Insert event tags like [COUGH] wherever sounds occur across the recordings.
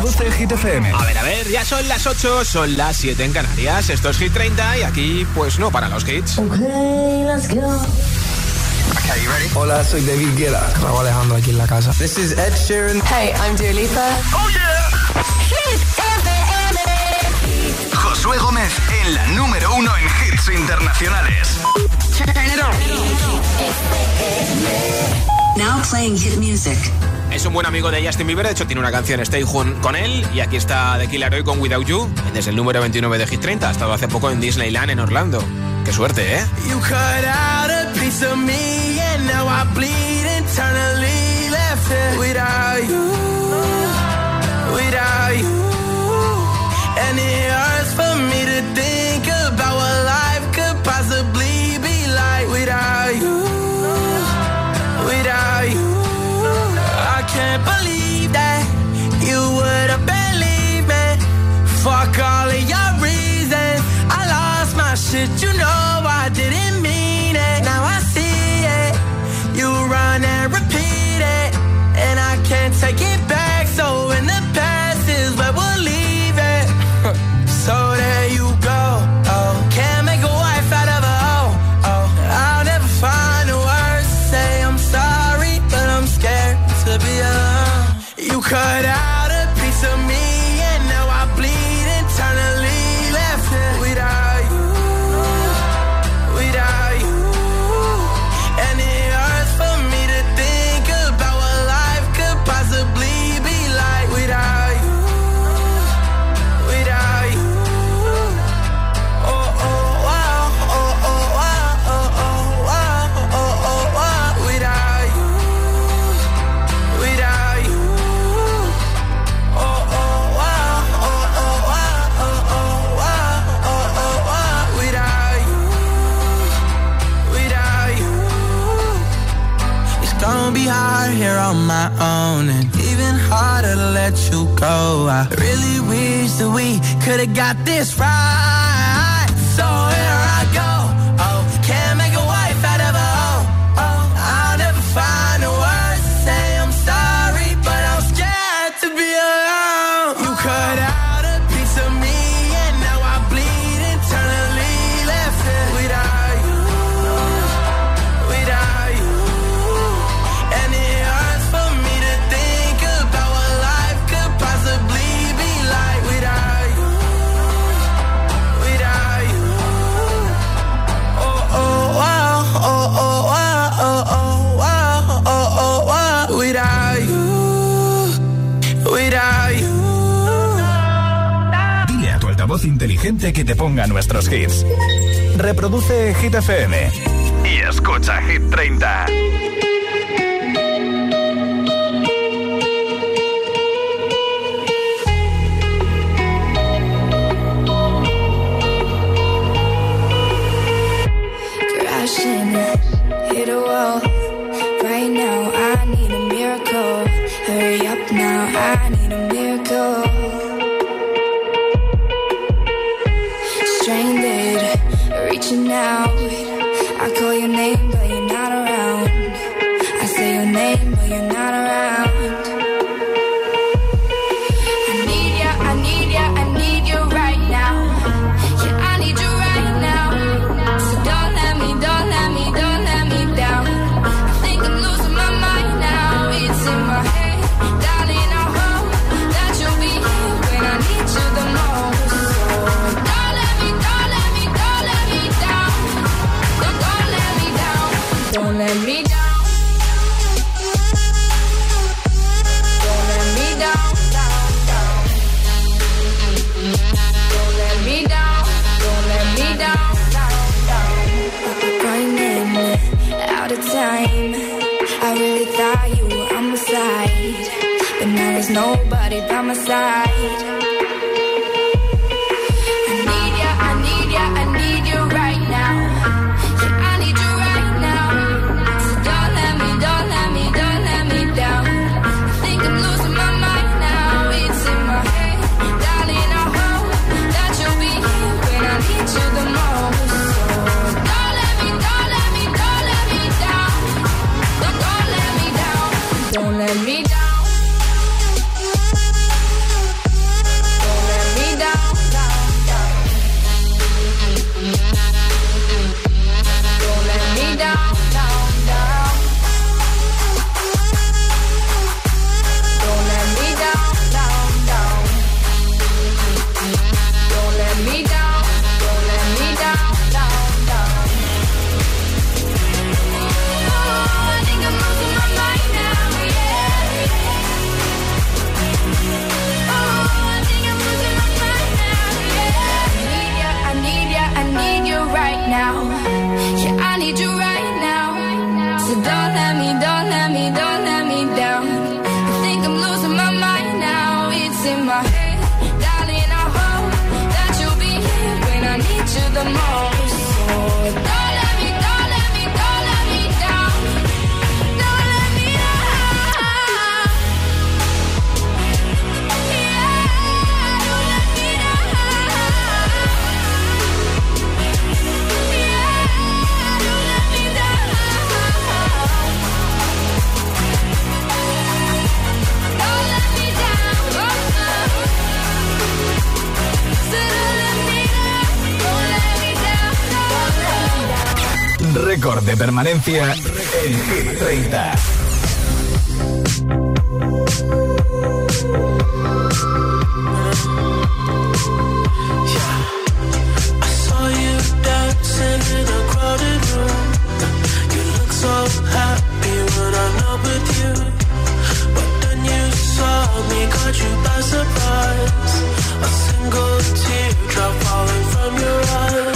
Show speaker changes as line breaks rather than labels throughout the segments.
Reproduce Hit FM.
A ver, a ver, ya son las 8, son las 7 en Canarias. Esto es Hit 30 y aquí, pues no para los hits.
Okay, let's go.
Okay, you ready?
Hola, soy David Guetta. Raúl Alejandro aquí en la casa.
This is Ed Sheeran.
Hey, I'm Dua Lipa.
Oh yeah.
Hit FM.
Josué Gómez en la número uno en hits internacionales.
Turn it on.
Now playing hit music.
Es un buen amigo de Justin Bieber, de hecho tiene una canción Stay con él y aquí está The Killer Hoy con Without You desde el número 29 de Hit 30. Ha estado hace poco en Disneyland en Orlando. Qué suerte, ¿eh?
You cut out about what life could got this right.
Reproduce Hit nobody by my side. Don't let me, don't let me, don't let me down. I think I'm losing my mind now. It's in my head, darling. I hope that you'll be here when I need you the most.
Récord de permanencia en Hit 30.
I saw you surprise. A single falling from your eye.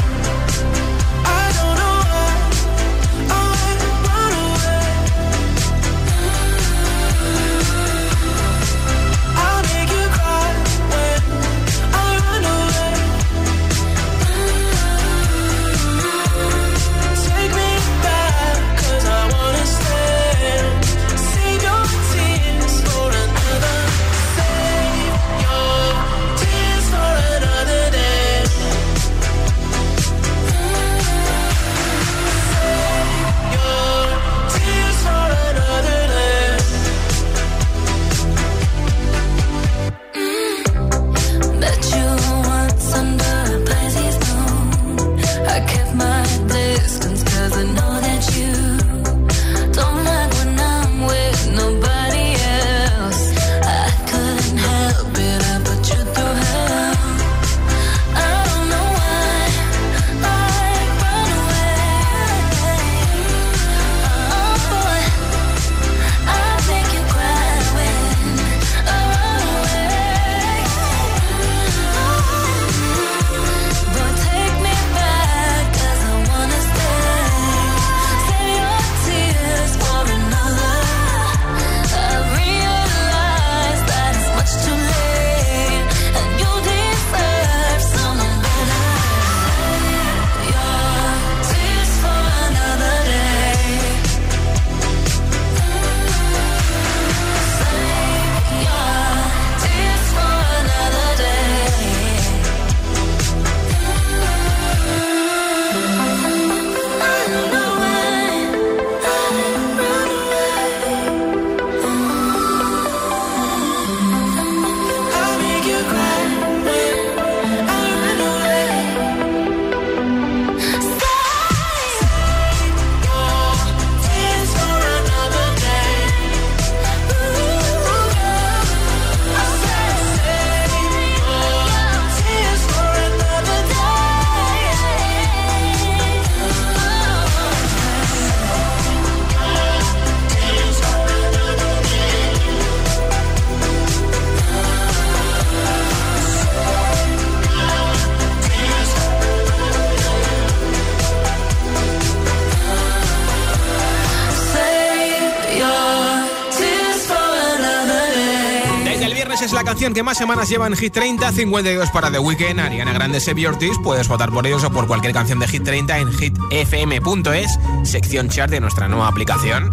Es la canción que más semanas lleva en Hit 30, 52 para The Weeknd, Ariana Grande, Save Ortiz. Puedes votar por ellos o por cualquier canción de Hit 30 en hitfm.es, sección chart de nuestra nueva aplicación.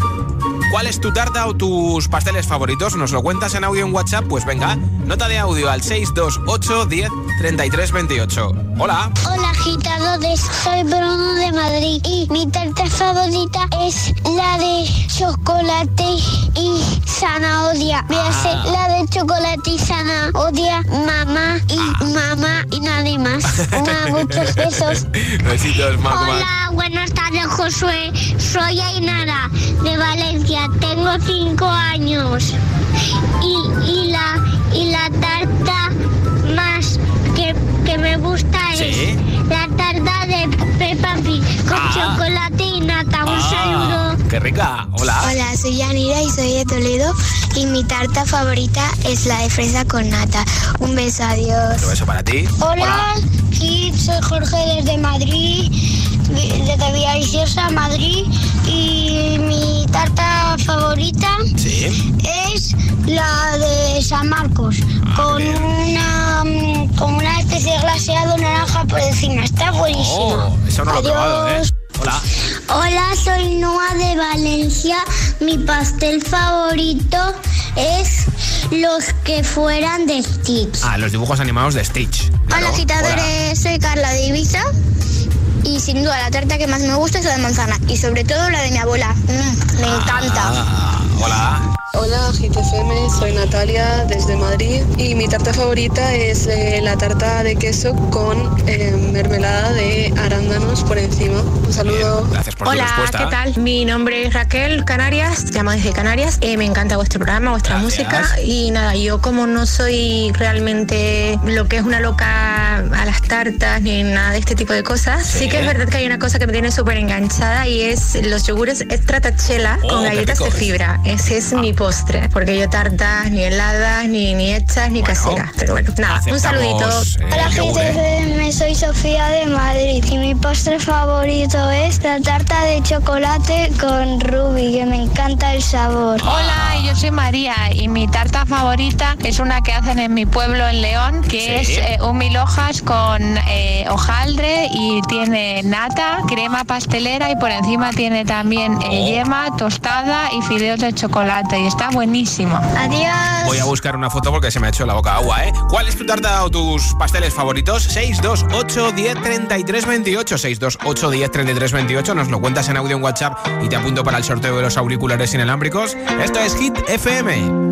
¿Cuál es tu tarta o tus pasteles favoritos? ¿Nos lo cuentas en audio en WhatsApp? Pues venga, nota de audio al 628 10 33 28. Hola.
Hola agitadores, soy Bruno de Madrid y mi tarta favorita es la de chocolate y zanahoria. Me hace la de chocolate y zanahoria, mamá y mamá y nadie más. [LAUGHS] Muchos besos.
Besitos, Mac.
Hola, buenas tardes Josué, soy Ainara de Valencia, tengo cinco años y, y la y la tarta más que, que me gusta
Sí.
es la tarta de Peppa Pig con
Ah.
chocolate y nata. Un saludo.
¡Qué rica! Hola.
Hola, soy Yanira y soy de Toledo y mi tarta favorita es la de fresa con nata. Un beso, adiós.
Un beso para ti.
Hola, Kit, soy Jorge desde Madrid.
Desde Villaviciosa, Madrid. Y mi tarta favorita
Sí.
es la de San Marcos, con una, mm, con una especie glaseado naranja por encima. Está buenísima.
Oh, eso no lo he probado, ¿eh?
Adiós.
Hola.
Hola, soy Noa de Valencia. Mi pastel favorito es los que fueran de Stitch.
Ah, los dibujos animados de Stitch. Claro.
Hola, agitadores. Soy Carla de Ibiza. Y sin duda, la tarta que más me gusta es la de manzana. Y sobre todo la de mi abuela. Mm, me encanta.
Ah, hola.
Hola GTFM, soy Natalia desde Madrid y mi tarta favorita es eh, la tarta de queso con eh, mermelada de arándanos por encima. Un saludo.
Gracias por tu
Hola,
respuesta.
¿qué tal? Mi nombre es Raquel Canarias, llamo desde Canarias. Eh, me encanta vuestro programa, vuestra
Gracias.
música y nada, yo como no soy realmente lo que es una loca a las tartas ni nada de este tipo de cosas, sí,
Sí.
Que es verdad que hay una cosa que me tiene súper enganchada y es los yogures Stracciatella
Oh,
con galletas de fibra. Ese es mi postre, porque yo tartas ni heladas, ni, ni hechas, ni
Bueno,
caseras. Pero bueno, nada, un saludito.
eh,
Hola,
¿eh?
GTFM, soy Sofía de Madrid y mi postre favorito es la tarta de chocolate con ruby, que me encanta el sabor.
Hola, yo soy María y mi tarta favorita es una que hacen en mi pueblo en León, que
Sí.
es eh, un mil hojas con eh, hojaldre y tiene nata, crema pastelera y por encima tiene también eh,
Oh.
yema, tostada y fideos de chocolate y está buenísimo.
Adiós.
Voy a buscar una foto porque se me ha hecho la boca agua, ¿eh? ¿Cuál es tu tarta o tus pasteles favoritos? 628 10 33 28. 628 10 33 28. Nos lo cuentas en audio en WhatsApp y te apunto para el sorteo de los auriculares inalámbricos. Esto es Hit FM.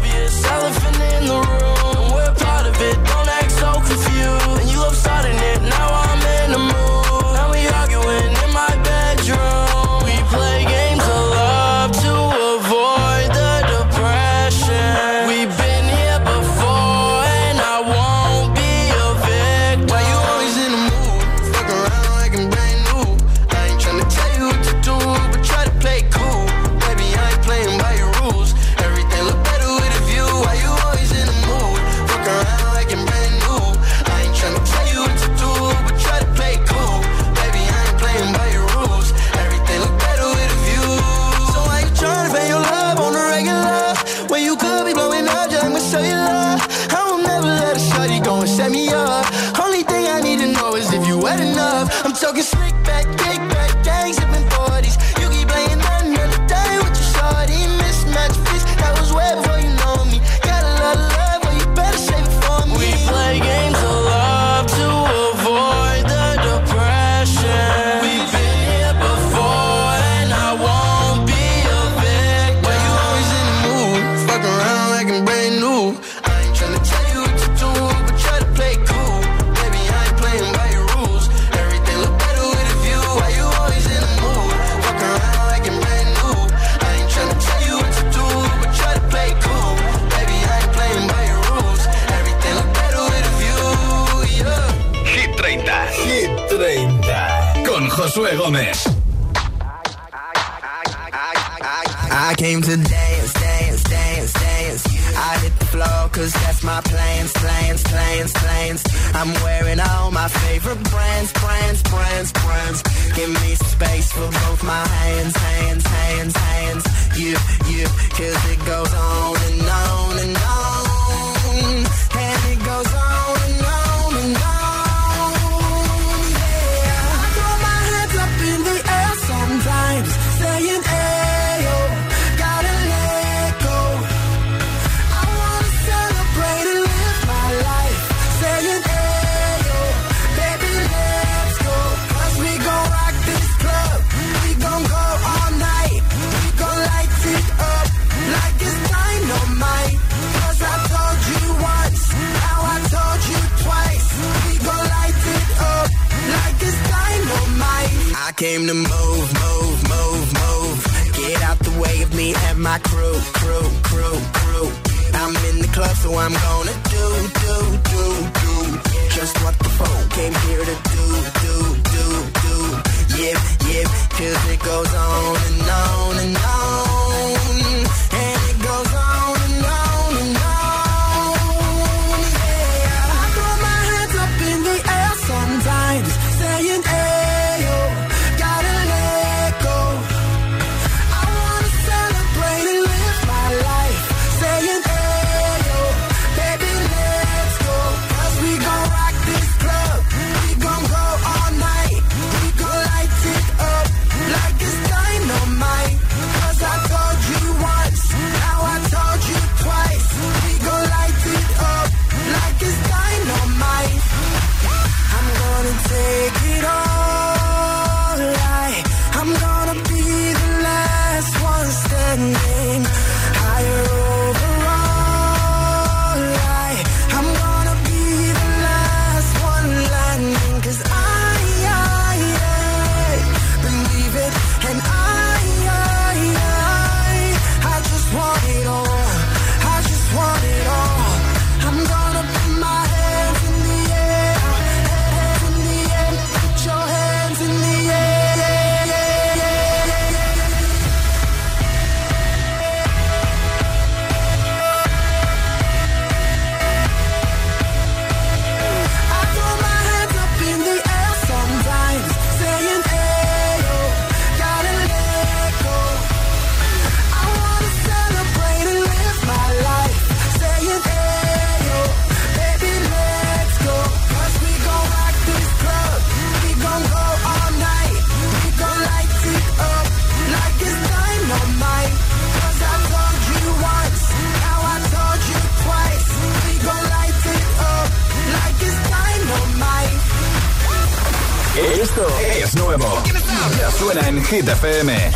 Hit FM.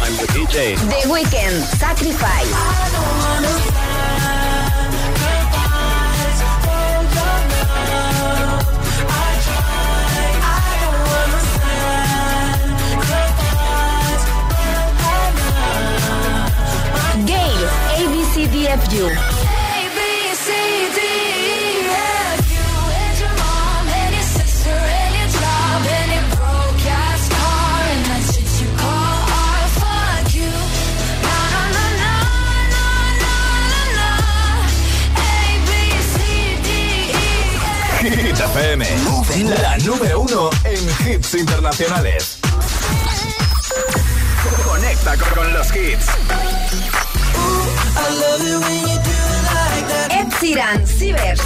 en
Ciber.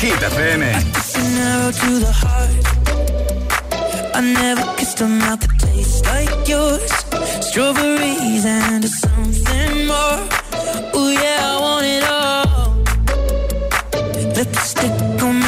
Hit FM.
I never kissed a mouth that tastes like yours. Strawberries and something more. Oh yeah, I want it all. On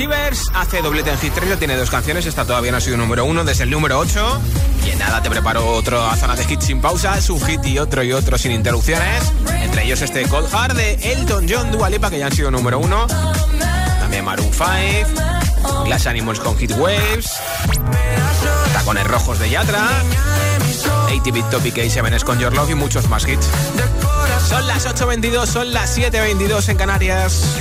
Shivers hace doblete en Hit 30, tiene dos canciones, esta todavía no ha sido número uno desde el número 8. Y en nada te preparo otra zona de hits sin pausas, un hit y otro y otro sin interrupciones. Entre ellos este Cold Hard de Elton John Dua Lipa, que ya han sido número uno. También Maroon 5, Glass Animals con Hit Waves, Tacones Rojos de Yatra, ATV Topic A7 con Your Love y muchos más hits. Son las 8.22, son las 7.22 en Canarias.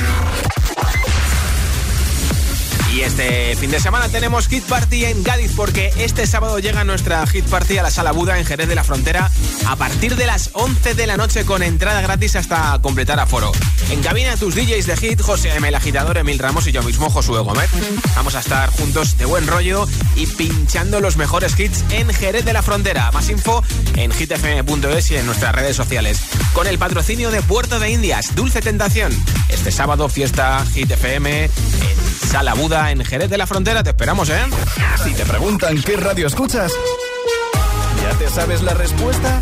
Y este fin de semana tenemos Hit Party en Cádiz porque este sábado llega nuestra Hit Party a la Sala Buda en Jerez de la Frontera a partir de las 11 de la noche con entrada gratis hasta completar aforo. En cabina tus DJs de Hit, José M. el agitador, Emil Ramos y yo mismo, Josué Gómez. Vamos a estar juntos de buen rollo y pinchando los mejores hits en Jerez de la Frontera. Más info en hitfm.es y en nuestras redes sociales. Con el patrocinio de Puerto de Indias, Dulce Tentación. Este sábado fiesta Hit FM en Sala Buda en Jerez de la Frontera. Te esperamos, ¿eh?
Si te preguntan qué radio escuchas, ¿ya te sabes la respuesta?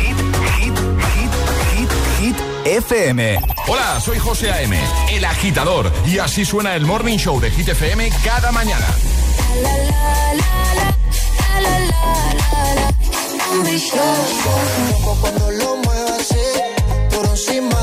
Hit, hit, hit, hit, hit, FM.
Hola, soy José A.M., el agitador, y así suena el Morning Show de Hit FM cada mañana.
Cuando lo muevas así, por encima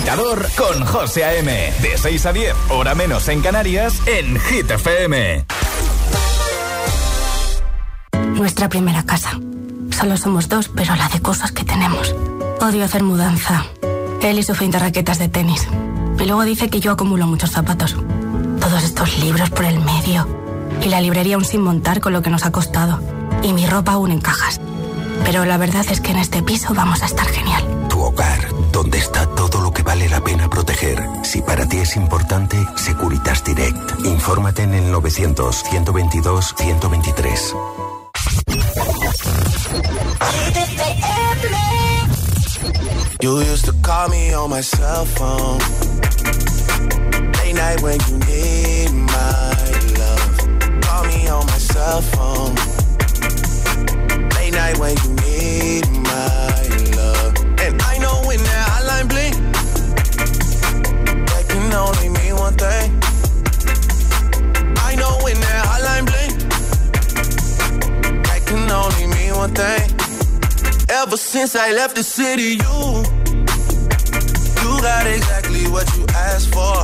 agitador con José A.M. De 6 a 10, hora menos en Canarias, en Hit FM.
Nuestra primera casa. Solo somos dos, pero la de cosas que tenemos. Odio hacer mudanza. Él y su fin de raquetas de tenis. Y luego dice que yo acumulo muchos zapatos. Todos estos libros por el medio. Y la librería aún sin montar con lo que nos ha costado. Y mi ropa aún en cajas. Pero la verdad es que en este piso vamos a estar genial.
Tu hogar, donde está todo lo que vale la pena proteger. Si para ti es importante, Securitas Direct. Infórmate en el 900-122-123.
You used to call me on my cell phone. Late night when you need my love. Call me on my cell phone. Late night when you need my love. And I know when that bling, that can only mean one thing. I know when that hotline bling, that can only mean one thing. Ever since I left the city, you you got exactly what you asked for.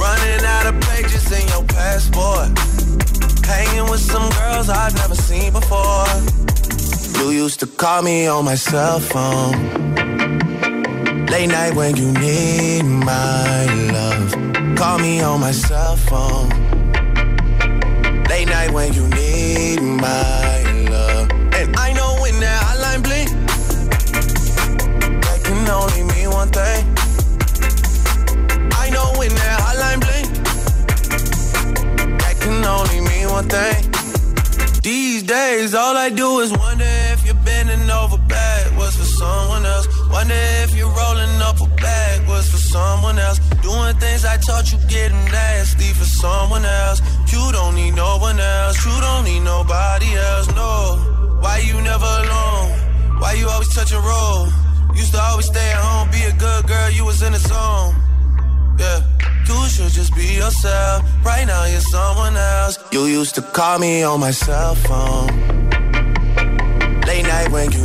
Running out of pages in your passport. Hanging with some girls I've never seen before. You used to call me on my cell phone. Late night when you need my love. Call me on my cell phone. Late night when you need my love. And I know when that hotline bling, that can only mean one thing. I know when that hotline bling, that can only mean one thing. These days, all I do is wonder if you're bending over backwards for someone else. Wonder if someone else. Doing things I taught you getting nasty for someone else. You don't need no one else. You don't need nobody else. No. Why you never alone? Why you always touch a roll? Used to always stay at home, be a good girl. You was in the zone. Yeah. You should just be yourself. Right now you're someone else. You used to call me on my cell phone. Late night when you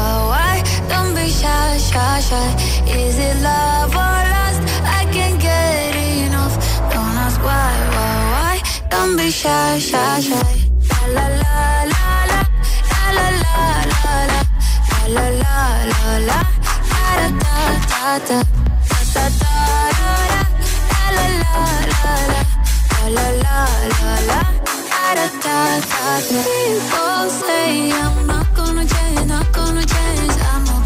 Shy, shy, shy. Is it love or lust? I can't get enough. Don't ask why, why, why. Don't be shy, shy, shy. La la la la la la la la la la la la la da da la la la la la la la la People say I'm not gonna change, not gonna change. I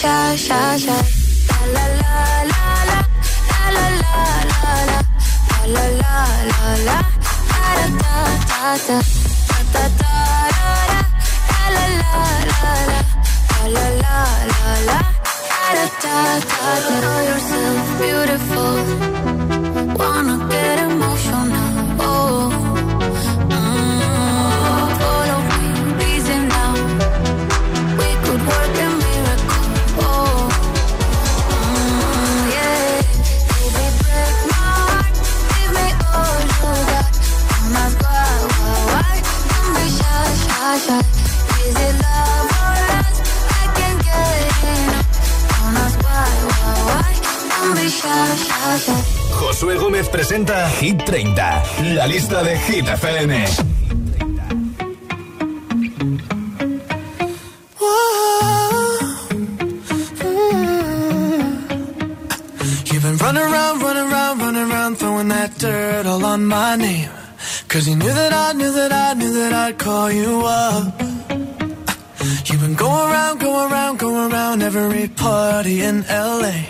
shy, shy, shy. La la la la la la la la la la la la la da da da da da da da da la la la la la la la la da da da da know yourself beautiful
Josué Gómez presenta Hit 30, la lista de Hit FM.
You've been running around, running around, running around, throwing that dirt all on my name. Cause you knew that I knew that I knew that I'd call you up. You've been going around, going around, going around every party in LA.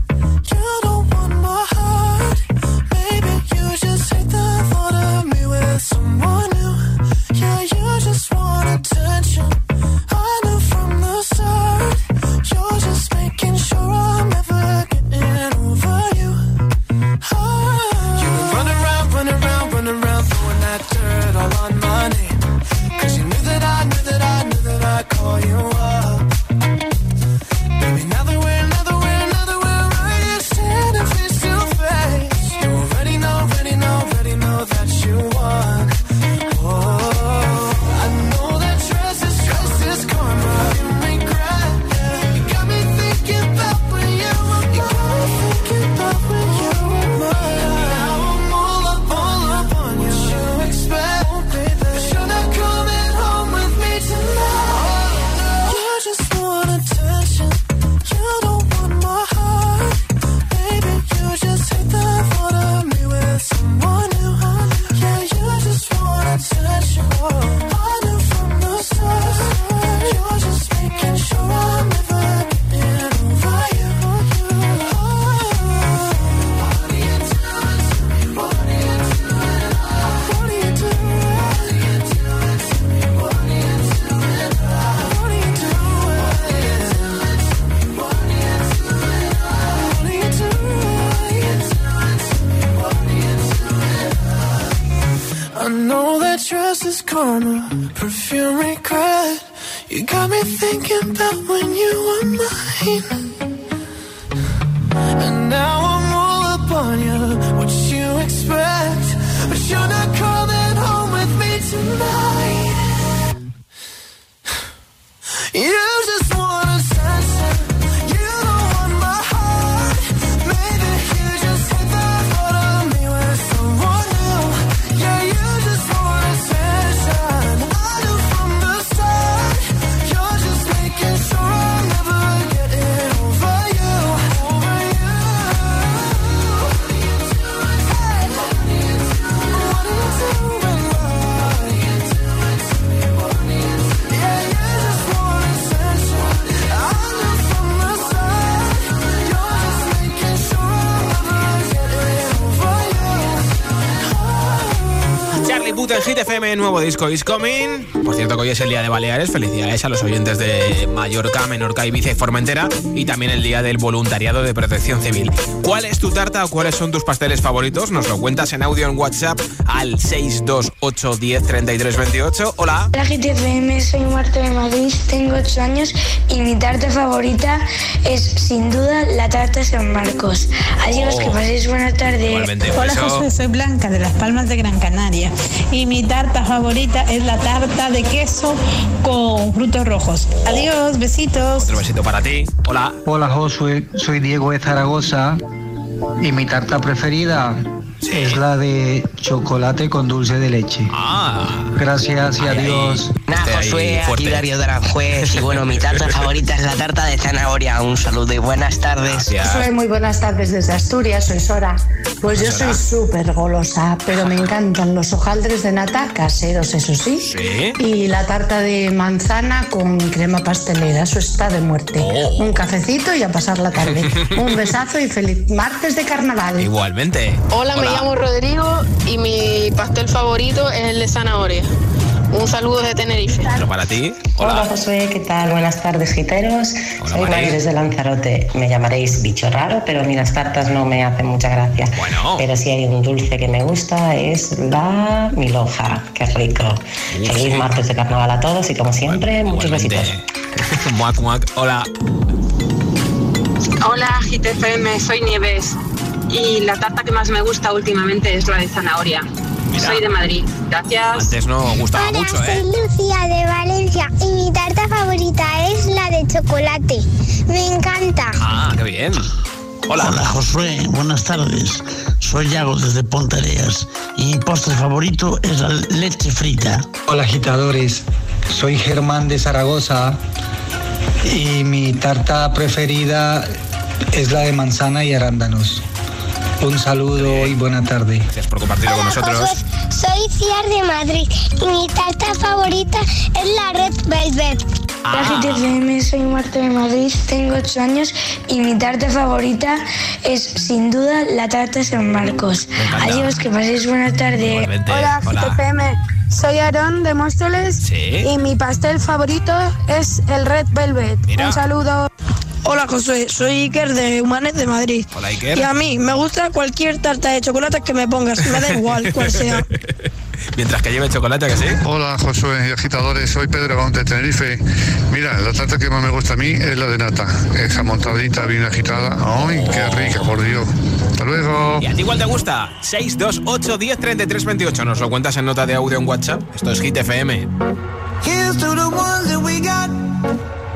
FM, nuevo disco is coming. Por cierto, que hoy es el día de Baleares. Felicidades a los oyentes de Mallorca, Menorca, Ibiza y Formentera. Y también el día del voluntariado de protección civil. ¿Cuál es tu tarta o cuáles son tus pasteles favoritos? Nos lo cuentas en audio en WhatsApp al 628 10 33 28. Hola.
Hola GTFM, soy Marta de Madrid, tengo 8 años y mi tarta favorita es sin duda la tarta San Marcos. Adiós,
Oh.
que paséis buena tarde.
Igualmente,
Hola. Josué, soy Blanca de Las Palmas de Gran Canaria y mi tarta favorita es la tarta de queso con frutos rojos. Adiós, besitos.
Otro besito para ti. Hola.
Hola Josué, soy Diego de Zaragoza y mi tarta preferida es la de chocolate con dulce de leche. Gracias y adiós.
Nah, Josué, aquí Darío de Aranjuez y bueno, mi tarta [LAUGHS] favorita es la tarta de zanahoria. Un saludo y buenas tardes.
Soy muy buenas tardes desde Asturias, soy Sora. Pues yo soy súper golosa, pero me encantan los hojaldres de nata caseros, eso sí.
Sí.
Y la tarta de manzana con crema pastelera, eso está de muerte.
Oh.
Un cafecito y a pasar la tarde. [LAUGHS] Un besazo y feliz martes de carnaval.
Igualmente.
Hola, me llamo Rodrigo y mi pastel favorito es el de zanahoria. Un saludo de Tenerife.
Otro para ti.
Hola Josué, ¿qué tal? Buenas tardes, giteros. Soy Mari. Desde Lanzarote. Me llamaréis bicho raro, pero a mí las tartas no me hacen mucha gracia. Pero si hay un dulce que me gusta es la milhoja. Qué rico. Feliz martes de carnaval a todos y como siempre, muchos besitos. [LAUGHS]
muac, muac. Hola.
Hola, GTFM, soy Nieves y la tarta que más me gusta últimamente es la de zanahoria. Soy de Madrid. Gracias.
Antes no gustaba
Hola,
mucho,
soy
¿eh?
Lucía de Valencia y mi tarta favorita es la de chocolate. Me encanta.
Ah, qué bien. Hola.
Hola Josué, buenas tardes. Soy Yago desde Pontereas y mi postre favorito es la leche frita.
Hola agitadores, soy Germán de Zaragoza y mi tarta preferida es la de manzana y arándanos. Un saludo y buena tarde.
Gracias por compartirlo con nosotros.
Josué, soy Ciar de Madrid y mi tarta favorita es la Red Velvet.
Hola GTFM, soy Marta de Madrid, tengo 8 años y mi tarta favorita es sin duda la tarta San Marcos. Adiós, que paséis buena tarde.
Igualmente.
Hola,
Hola.
GTPM. Soy Aarón de Móstoles y mi pastel favorito es el Red Velvet.
Mira.
Un saludo. Hola Josué, soy Iker de Humanes de Madrid.
Hola, Iker.
Y a mí me gusta cualquier tarta de chocolate que me pongas, me da igual cuál sea. [LAUGHS]
Mientras que lleve chocolate, que sí.
Hola Josué y agitadores, soy Pedro Gón de Tenerife. Mira, la tarta que más me gusta a mí es la de nata, esa montadita bien agitada. ¡Ay, qué rica, por Dios! Hasta luego.
¿Y a ti igual te gusta? 628 10 33 28. Nos lo cuentas en nota de audio en WhatsApp. Esto es Hit FM.
Here's to the ones that we got.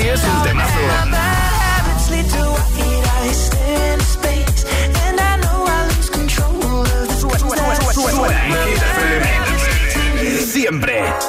Sí, es un temazo.
habits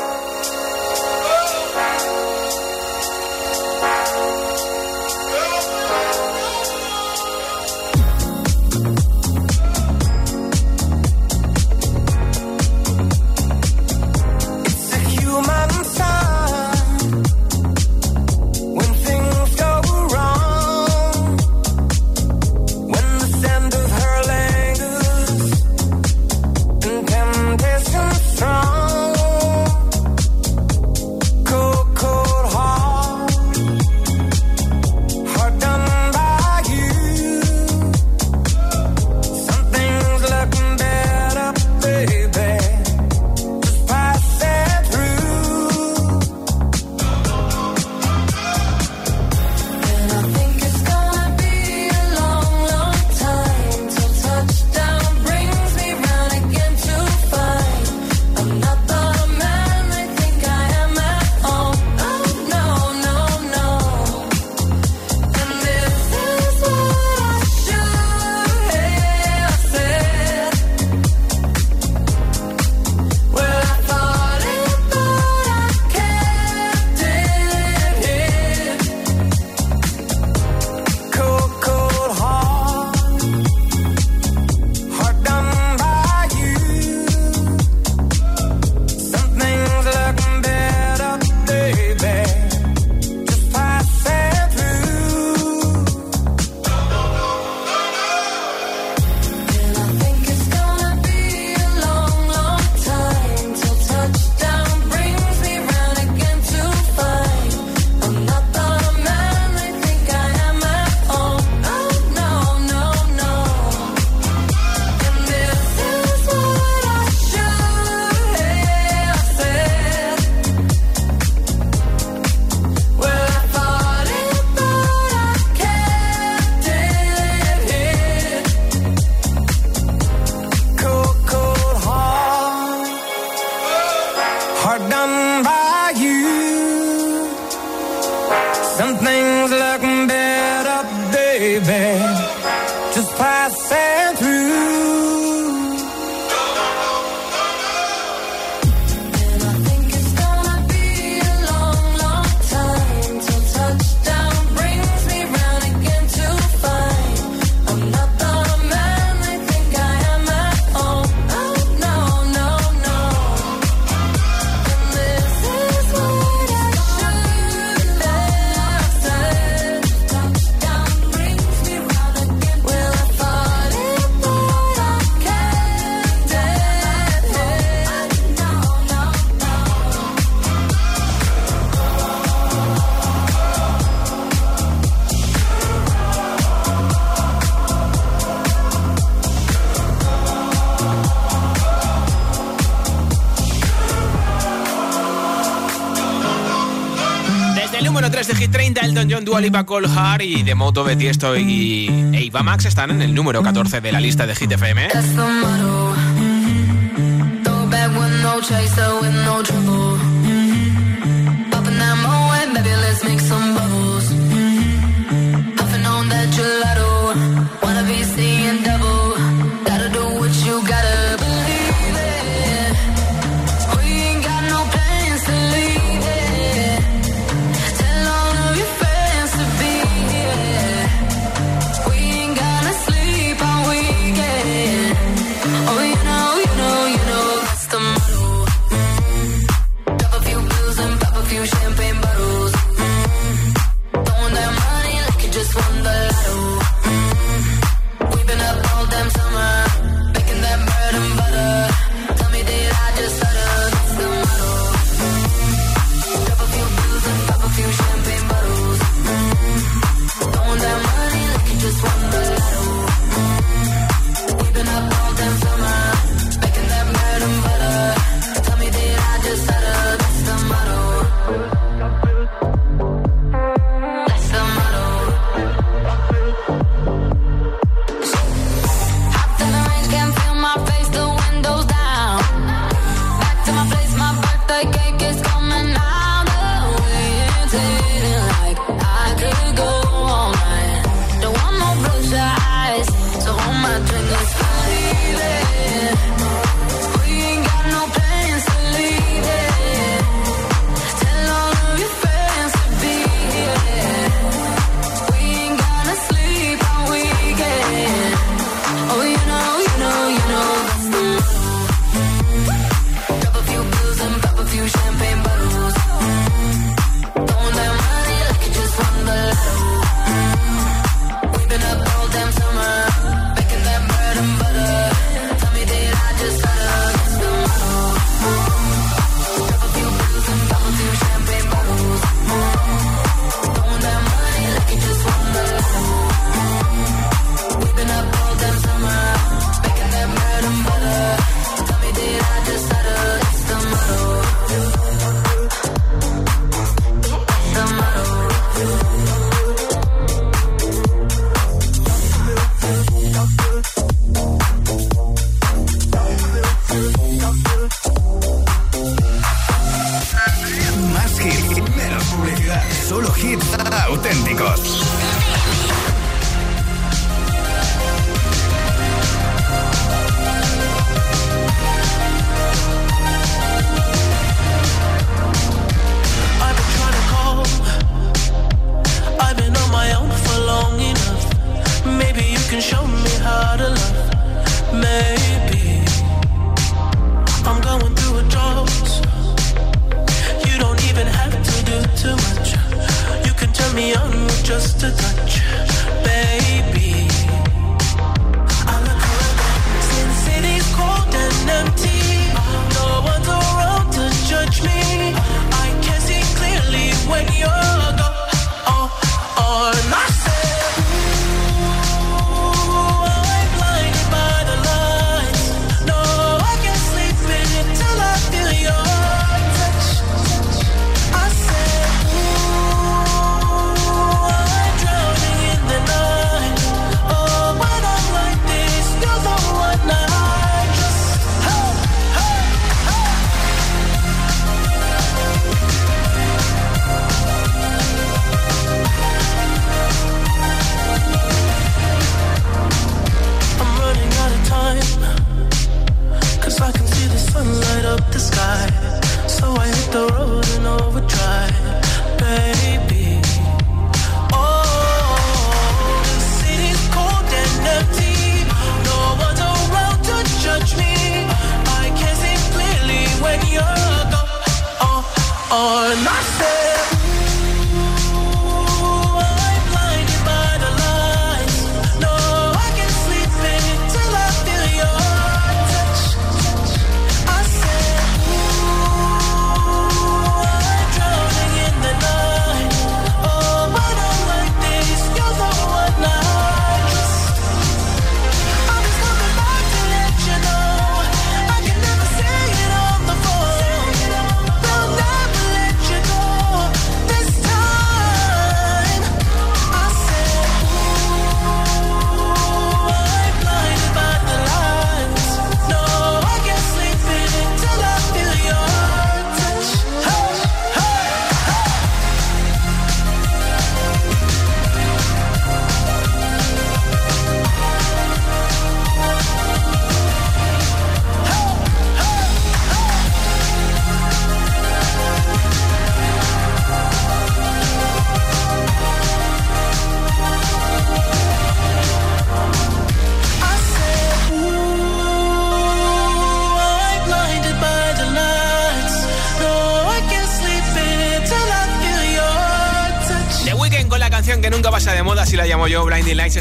Elton John, Dua Lipa, Cole Hart y de Moto, Betiesto y Eva Max están en el número 14 de la lista de Hit FM.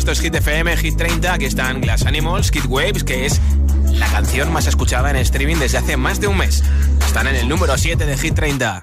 Esto es Hit FM, Hit 30. Aquí están Glass Animals, Kid Waves, que es la canción más escuchada en streaming desde hace más de un mes. Están en el número 7 de Hit 30.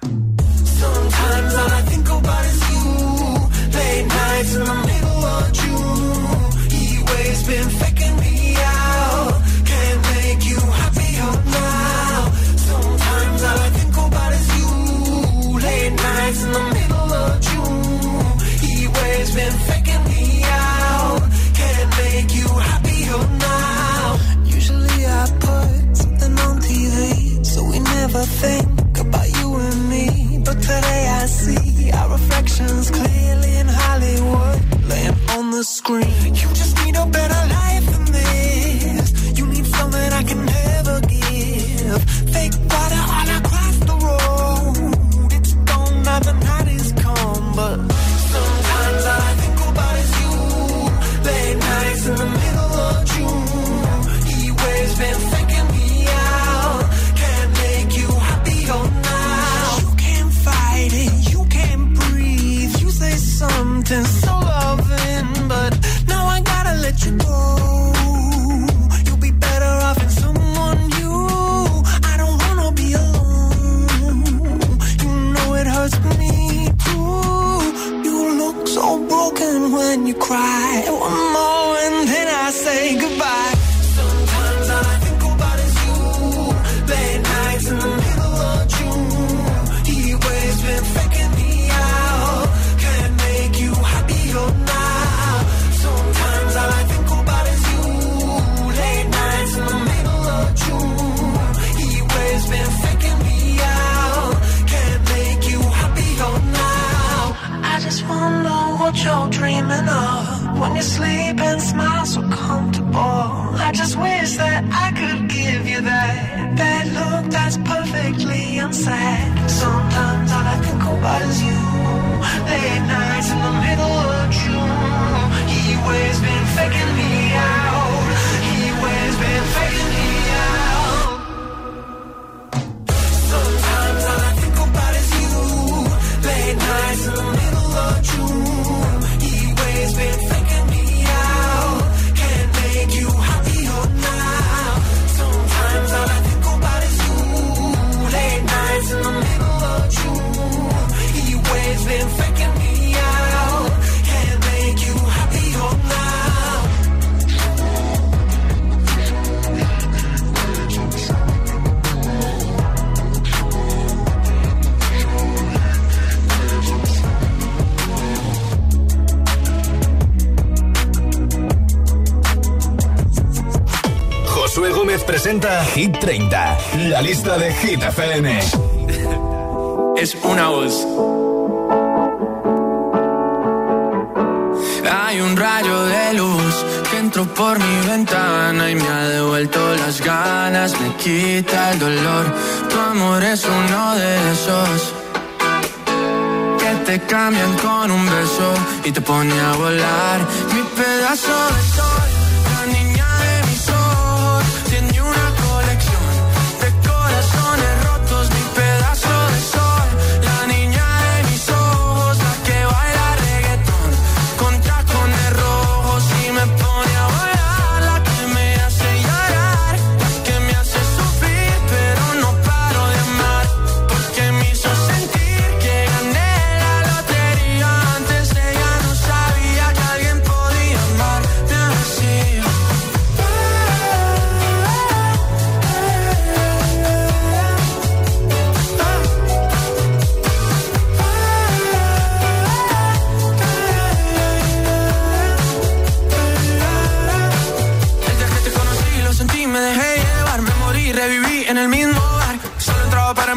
like water all across the road. It's gone up and
high. presenta Hit 30, la lista de Hit FM. [LAUGHS]
es una voz. Hay un rayo de luz que entró por mi ventana y me ha devuelto las ganas, me quita el dolor. Tu amor es uno de esos que te cambian con un beso y te pone a volar mi pedazo de sol.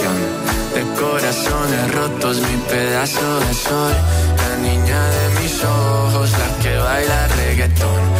de corazones rotos, mi pedazo de sol, la niña de mis ojos, la que baila reggaetón.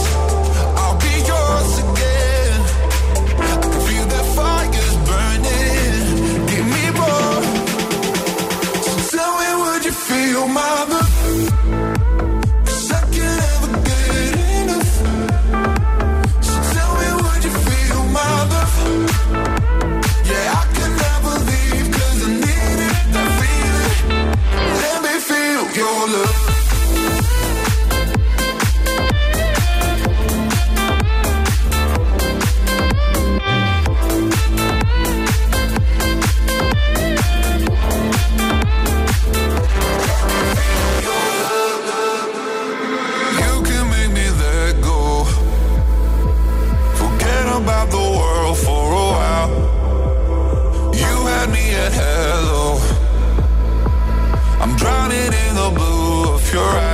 your right.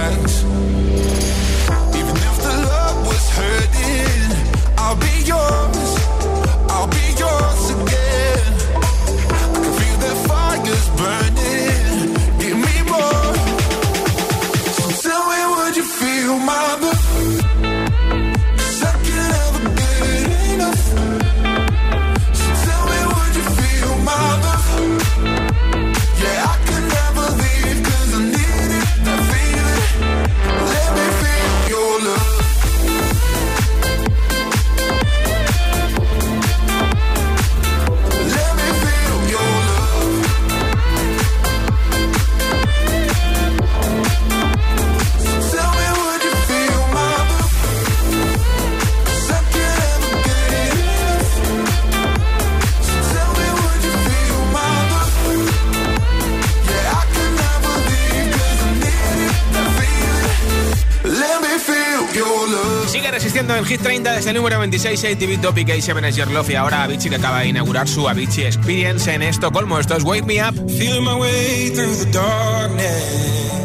Hit 30 desde el número 26, ATV Topic A7 Your Love y ahora Avicii que acaba de inaugurar su Avicii Experience en Estocolmo. Esto es Wake Me Up.
Feeling my way through the darkness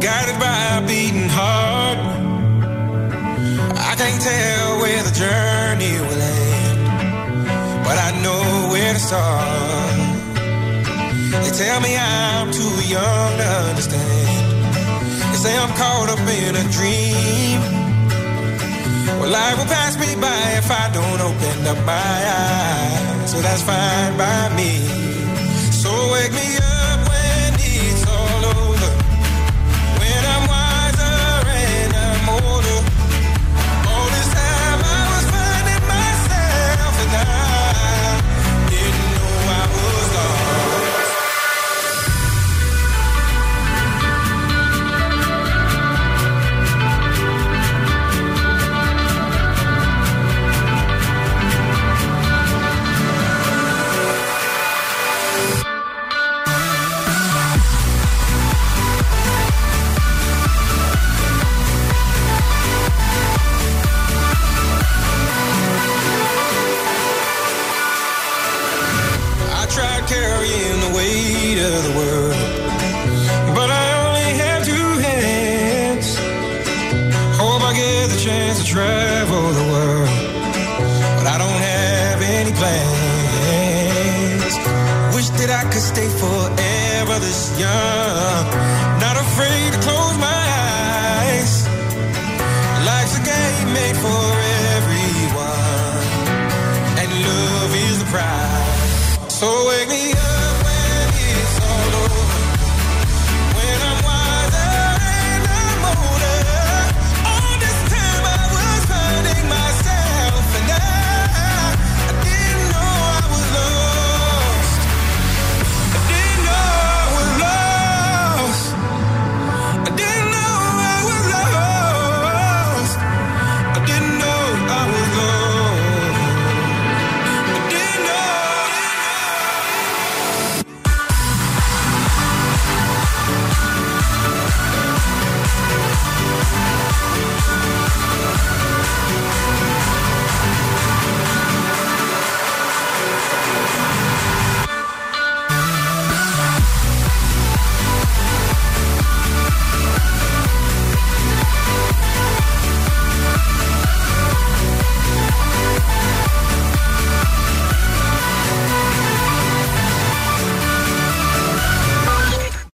Guided by a beating heart I can't tell where the journey will end But I know where to start They tell me I'm too young to understand They say I'm caught up in a dream Well, life will pass me by if I don't open up my eyes. So that's fine by me.